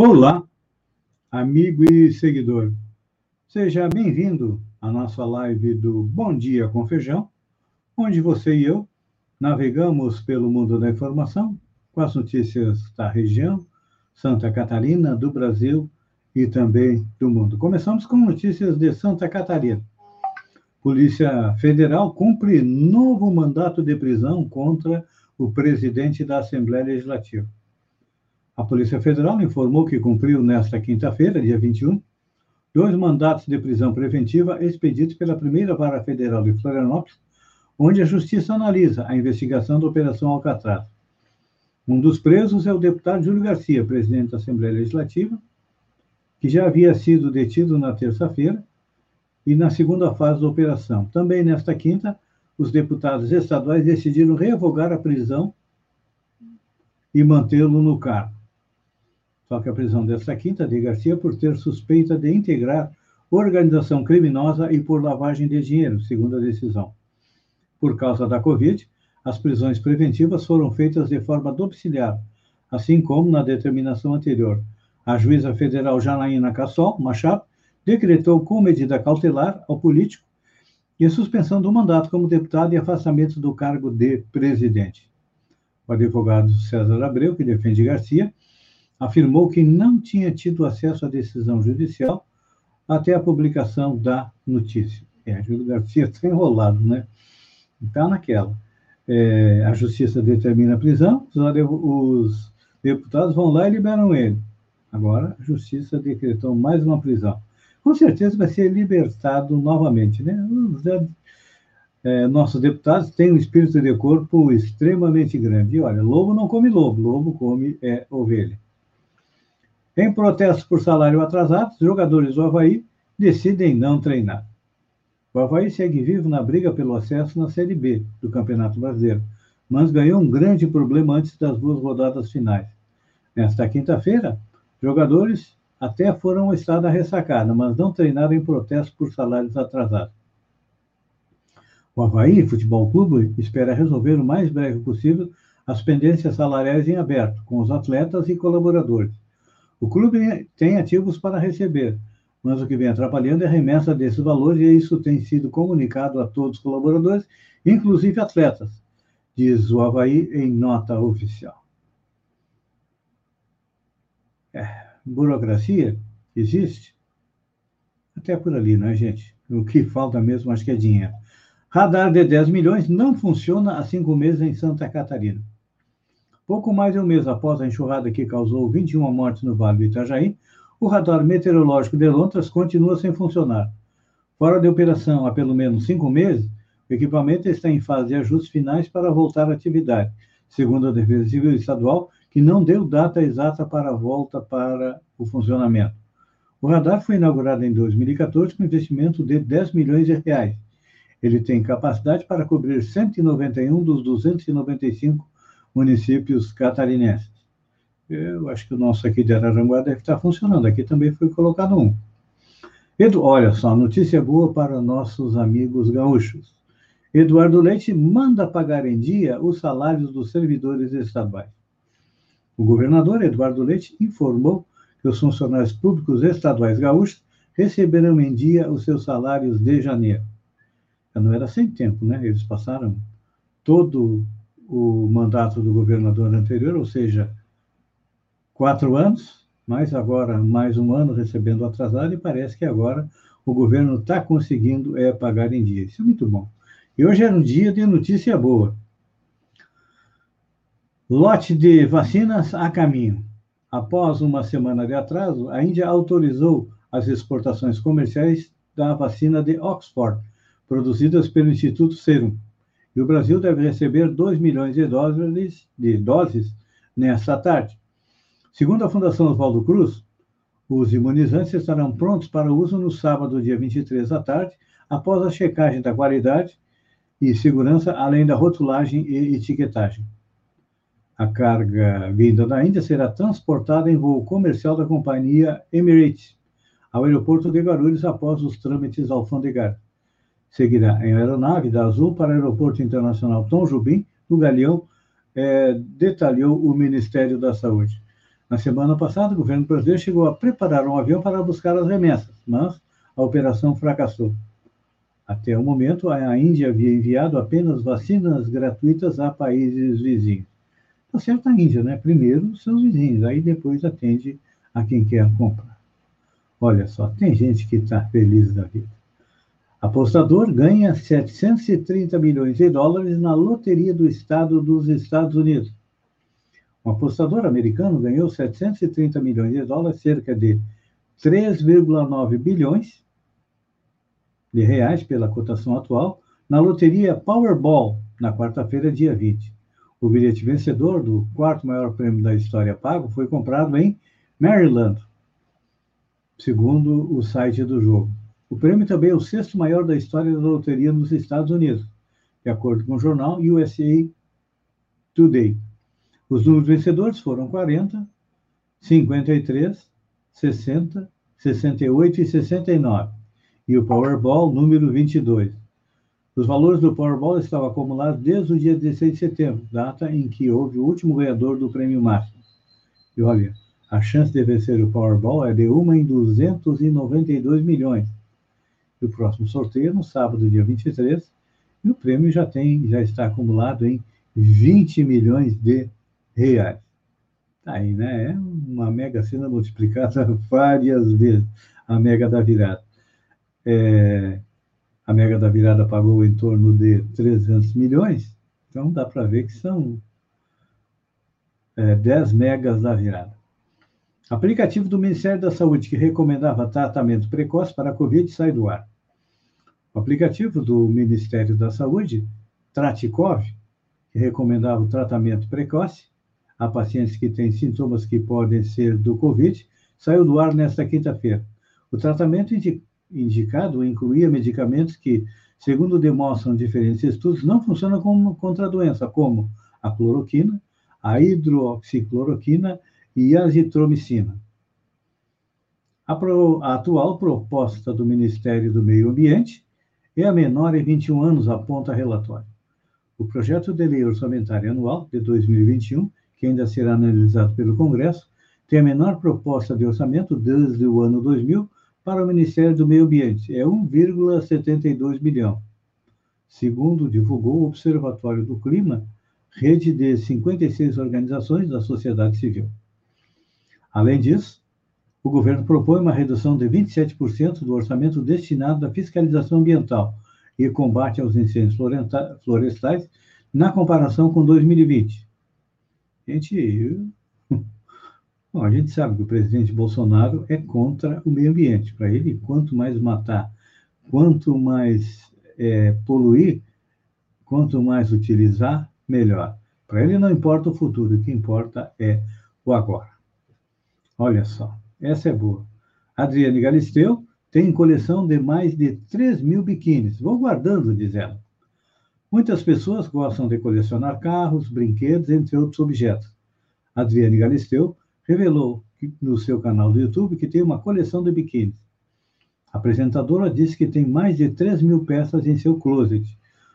Olá, amigo e seguidor. Seja bem-vindo à nossa live do Bom Dia com Feijão, onde você e eu navegamos pelo mundo da informação com as notícias da região, Santa Catarina, do Brasil e também do mundo. Começamos com notícias de Santa Catarina. Polícia Federal cumpre novo mandato de prisão contra o presidente da Assembleia Legislativa. A Polícia Federal informou que cumpriu nesta quinta-feira, dia 21, dois mandatos de prisão preventiva expedidos pela primeira vara federal de Florianópolis, onde a Justiça analisa a investigação da Operação Alcatraz. Um dos presos é o deputado Júlio Garcia, presidente da Assembleia Legislativa, que já havia sido detido na terça-feira e na segunda fase da operação. Também nesta quinta, os deputados estaduais decidiram revogar a prisão e mantê-lo no cargo. Só que a prisão desta quinta de Garcia por ter suspeita de integrar organização criminosa e por lavagem de dinheiro, segundo a decisão. Por causa da Covid, as prisões preventivas foram feitas de forma domiciliar, assim como na determinação anterior. A juíza federal Janaína Cassol Machado decretou com medida cautelar ao político e a suspensão do mandato como deputado e afastamento do cargo de presidente. O advogado César Abreu, que defende Garcia, afirmou que não tinha tido acesso à decisão judicial até a publicação da notícia. É, Júlio Garcia está enrolado, né? Está naquela. É, a justiça determina a prisão, os deputados vão lá e liberam ele. Agora, a justiça decretou mais uma prisão. Com certeza vai ser libertado novamente, né? É, nossos deputados têm um espírito de corpo extremamente grande. E olha, lobo não come lobo, lobo come é, ovelha. Em protesto por salário atrasado, jogadores do Havaí decidem não treinar. O Havaí segue vivo na briga pelo acesso na Série B do Campeonato Brasileiro, mas ganhou um grande problema antes das duas rodadas finais. Nesta quinta-feira, jogadores até foram ao estado da ressacada, mas não treinaram em protesto por salários atrasados. O Havaí Futebol Clube espera resolver o mais breve possível as pendências salariais em aberto com os atletas e colaboradores. O clube tem ativos para receber, mas o que vem atrapalhando é a remessa desses valores e isso tem sido comunicado a todos os colaboradores, inclusive atletas, diz o Havaí em nota oficial. É, burocracia existe? Até por ali, não é, gente? O que falta mesmo, acho que é dinheiro. Radar de 10 milhões não funciona há cinco meses em Santa Catarina. Pouco mais de um mês após a enxurrada que causou 21 mortes no Vale do Itajaí, o radar meteorológico de Londres continua sem funcionar. Fora de operação há pelo menos cinco meses, o equipamento está em fase de ajustes finais para voltar à atividade, segundo a Defesa Civil Estadual, que não deu data exata para a volta para o funcionamento. O radar foi inaugurado em 2014 com investimento de 10 milhões de reais. Ele tem capacidade para cobrir 191 dos 295 municípios catarinenses. Eu acho que o nosso aqui de Araranguá deve estar funcionando. Aqui também foi colocado um. Edu, olha só, notícia boa para nossos amigos gaúchos. Eduardo Leite manda pagar em dia os salários dos servidores estaduais. O governador Eduardo Leite informou que os funcionários públicos estaduais gaúchos receberão em dia os seus salários de janeiro. não era sem tempo, né? Eles passaram todo o mandato do governador anterior, ou seja, quatro anos, mas agora mais um ano recebendo atrasado, e parece que agora o governo está conseguindo é, pagar em dia. Isso é muito bom. E hoje era um dia de notícia boa. Lote de vacinas a caminho. Após uma semana de atraso, a Índia autorizou as exportações comerciais da vacina de Oxford, produzidas pelo Instituto Serum e o Brasil deve receber 2 milhões de doses, de doses nesta tarde. Segundo a Fundação Oswaldo Cruz, os imunizantes estarão prontos para uso no sábado, dia 23 à tarde, após a checagem da qualidade e segurança, além da rotulagem e etiquetagem. A carga vinda da Índia será transportada em voo comercial da companhia Emirates ao aeroporto de Guarulhos após os trâmites alfandegários seguirá em aeronave da Azul para o Aeroporto Internacional Tom Jubim, no Galeão, é, detalhou o Ministério da Saúde. Na semana passada, o governo brasileiro chegou a preparar um avião para buscar as remessas, mas a operação fracassou. Até o momento, a Índia havia enviado apenas vacinas gratuitas a países vizinhos. Está certo a Índia, né? Primeiro seus vizinhos, aí depois atende a quem quer comprar. Olha só, tem gente que está feliz da vida. Apostador ganha 730 milhões de dólares na loteria do estado dos Estados Unidos. Um apostador americano ganhou 730 milhões de dólares, cerca de 3,9 bilhões de reais pela cotação atual, na loteria Powerball, na quarta-feira, dia 20. O bilhete vencedor do quarto maior prêmio da história pago foi comprado em Maryland, segundo o site do jogo. O prêmio também é o sexto maior da história da loteria nos Estados Unidos, de acordo com o jornal USA Today. Os números vencedores foram 40, 53, 60, 68 e 69. E o Powerball número 22. Os valores do Powerball estavam acumulados desde o dia 16 de setembro, data em que houve o último ganhador do prêmio máximo. E olha, a chance de vencer o Powerball é de uma em 292 milhões. O próximo sorteio é no sábado, dia 23, e o prêmio já tem, já está acumulado em 20 milhões de reais. Tá aí, né? É uma mega cena multiplicada várias vezes, a mega da virada. É, a mega da virada pagou em torno de 300 milhões, então dá para ver que são é, 10 megas da virada. Aplicativo do Ministério da Saúde que recomendava tratamento precoce para a Covid sai do ar. O aplicativo do Ministério da Saúde, Traticov, que recomendava o tratamento precoce, a pacientes que têm sintomas que podem ser do Covid, saiu do ar nesta quinta-feira. O tratamento indicado incluía medicamentos que, segundo demonstram diferentes estudos, não funcionam como, contra a doença, como a cloroquina, a hidroxicloroquina e azitromicina. A, pro, a atual proposta do Ministério do Meio Ambiente é a menor em 21 anos, aponta relatório. O projeto de lei orçamentária anual de 2021 que ainda será analisado pelo Congresso, tem a menor proposta de orçamento desde o ano 2000 para o Ministério do Meio Ambiente, é 1,72 bilhão. Segundo divulgou o Observatório do Clima, rede de 56 organizações da sociedade civil. Além disso, o governo propõe uma redução de 27% do orçamento destinado à fiscalização ambiental e combate aos incêndios florestais na comparação com 2020 gente, bom, a gente sabe que o presidente Bolsonaro é contra o meio ambiente. Para ele, quanto mais matar, quanto mais é, poluir, quanto mais utilizar, melhor. Para ele não importa o futuro, o que importa é o agora. Olha só, essa é boa. Adriane Galisteu tem coleção de mais de 3 mil biquínis. Vou guardando, diz ela. Muitas pessoas gostam de colecionar carros, brinquedos, entre outros objetos. Adriane Galisteu revelou no seu canal do YouTube que tem uma coleção de biquínis. A apresentadora disse que tem mais de 3 mil peças em seu closet.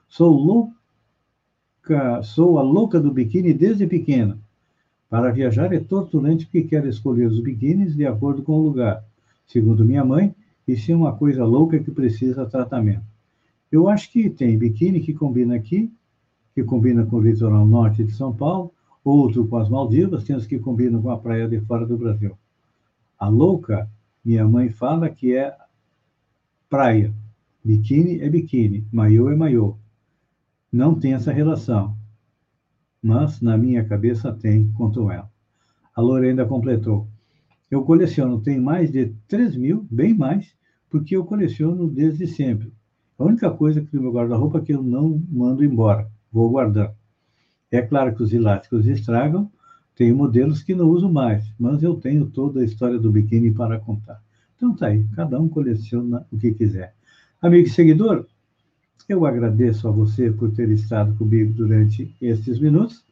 Sou louca, sou a louca do biquíni desde pequena. Para viajar é torturante porque quero escolher os biquínis de acordo com o lugar. Segundo minha mãe, isso é uma coisa louca que precisa tratamento. Eu acho que tem biquíni que combina aqui, que combina com o litoral norte de São Paulo, outro com as Maldivas, tem os que combinam com a praia de fora do Brasil. A louca, minha mãe fala que é praia. Biquíni é biquíni, maiô é maiô. Não tem essa relação. Mas na minha cabeça tem, contou ela. A Lorena completou. Eu coleciono, tem mais de 3 mil, bem mais, porque eu coleciono desde sempre. A única coisa que no meu guarda-roupa é que eu não mando embora, vou guardando. É claro que os elásticos estragam, tem modelos que não uso mais, mas eu tenho toda a história do biquíni para contar. Então tá aí, cada um coleciona o que quiser. Amigo e seguidor, eu agradeço a você por ter estado comigo durante estes minutos.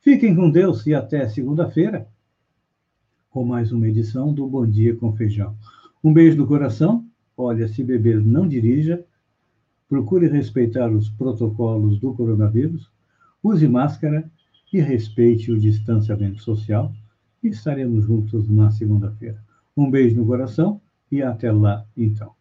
Fiquem com Deus e até segunda-feira com mais uma edição do Bom Dia com Feijão. Um beijo no coração. Olha, se beber, não dirija procure respeitar os protocolos do coronavírus, use máscara e respeite o distanciamento social. e estaremos juntos na segunda-feira. Um beijo no coração e até lá, então.